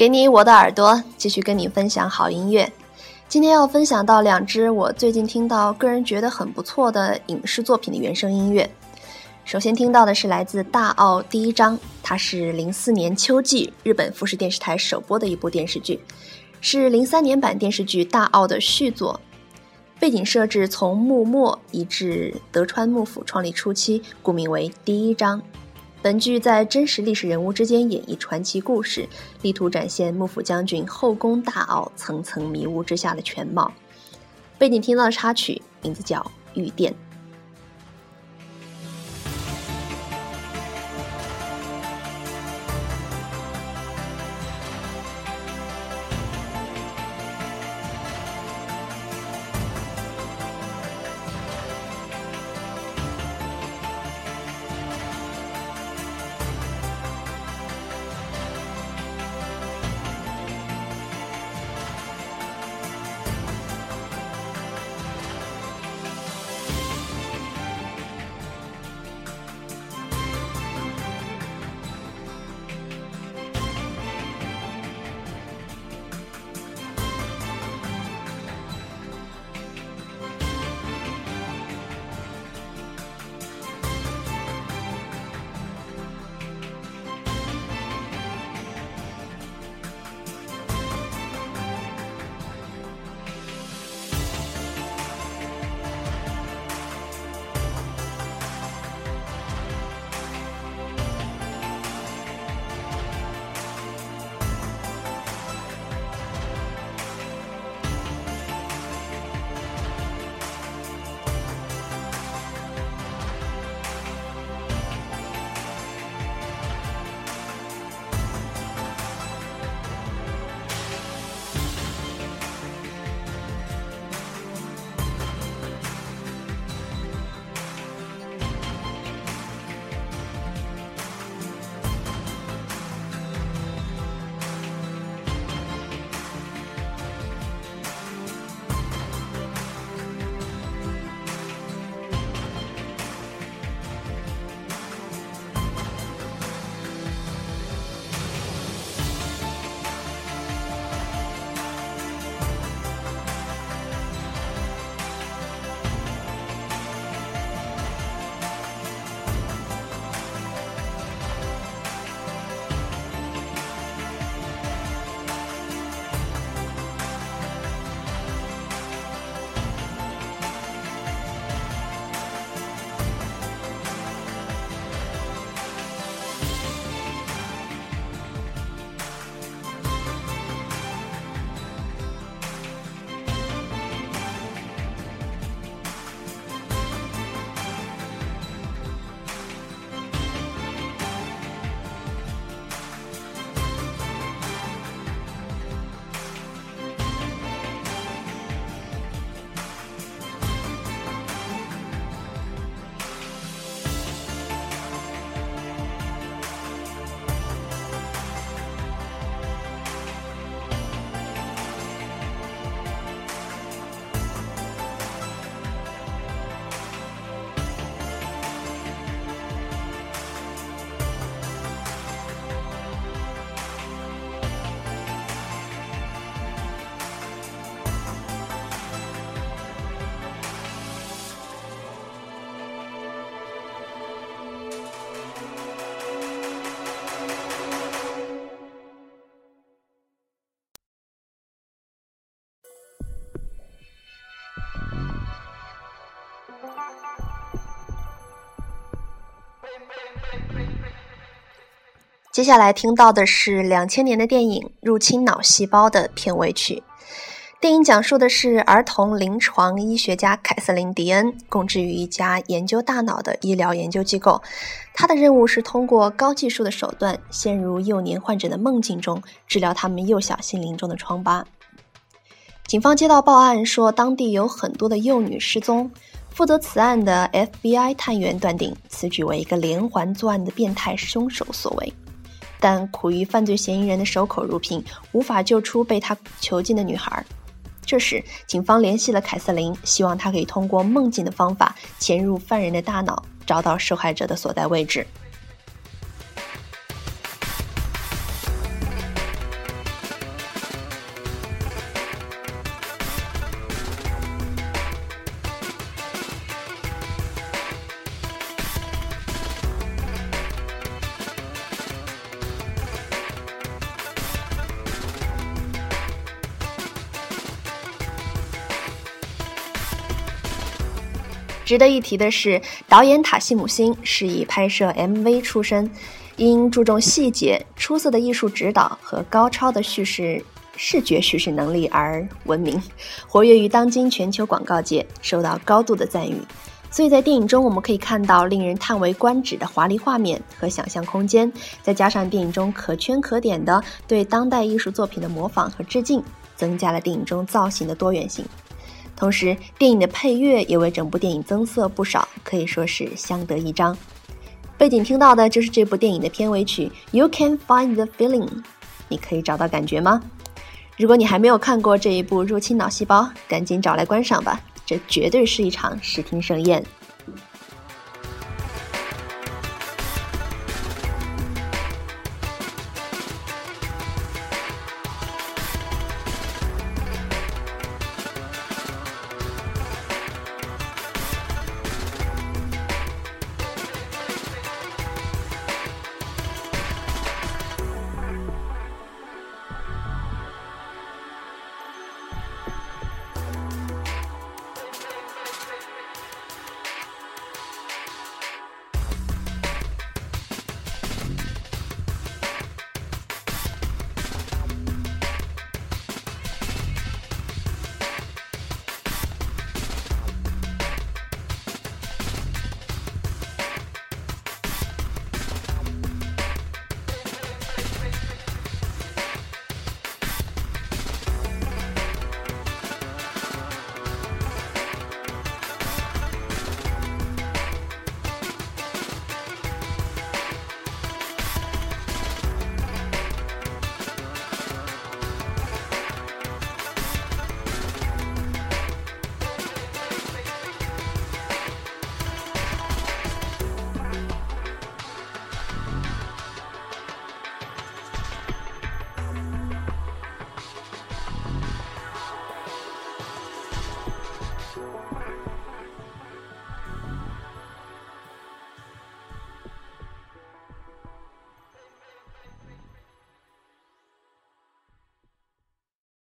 给你我的耳朵，继续跟你分享好音乐。今天要分享到两支我最近听到、个人觉得很不错的影视作品的原声音乐。首先听到的是来自大奥第一章，它是零四年秋季日本富士电视台首播的一部电视剧，是零三年版电视剧《大奥》的续作。背景设置从幕末移至德川幕府创立初期，故名为第一章。本剧在真实历史人物之间演绎传奇故事，力图展现幕府将军后宫大奥层层迷雾之下的全貌。背景听到的插曲名字叫《御殿》。接下来听到的是两千年的电影《入侵脑细胞》的片尾曲。电影讲述的是儿童临床医学家凯瑟琳·迪恩供职于一家研究大脑的医疗研究机构，他的任务是通过高技术的手段，陷入幼年患者的梦境中，治疗他们幼小心灵中的疮疤。警方接到报案说，当地有很多的幼女失踪。负责此案的 FBI 探员断定，此举为一个连环作案的变态凶手所为。但苦于犯罪嫌疑人的守口如瓶，无法救出被他囚禁的女孩。这时，警方联系了凯瑟琳，希望她可以通过梦境的方法潜入犯人的大脑，找到受害者的所在位置。值得一提的是，导演塔西姆星是以拍摄 MV 出身，因注重细节、出色的艺术指导和高超的叙事视觉叙事能力而闻名，活跃于当今全球广告界，受到高度的赞誉。所以在电影中，我们可以看到令人叹为观止的华丽画面和想象空间，再加上电影中可圈可点的对当代艺术作品的模仿和致敬，增加了电影中造型的多元性。同时，电影的配乐也为整部电影增色不少，可以说是相得益彰。背景听到的就是这部电影的片尾曲《You Can Find the Feeling》，你可以找到感觉吗？如果你还没有看过这一部《入侵脑细胞》，赶紧找来观赏吧，这绝对是一场视听盛宴。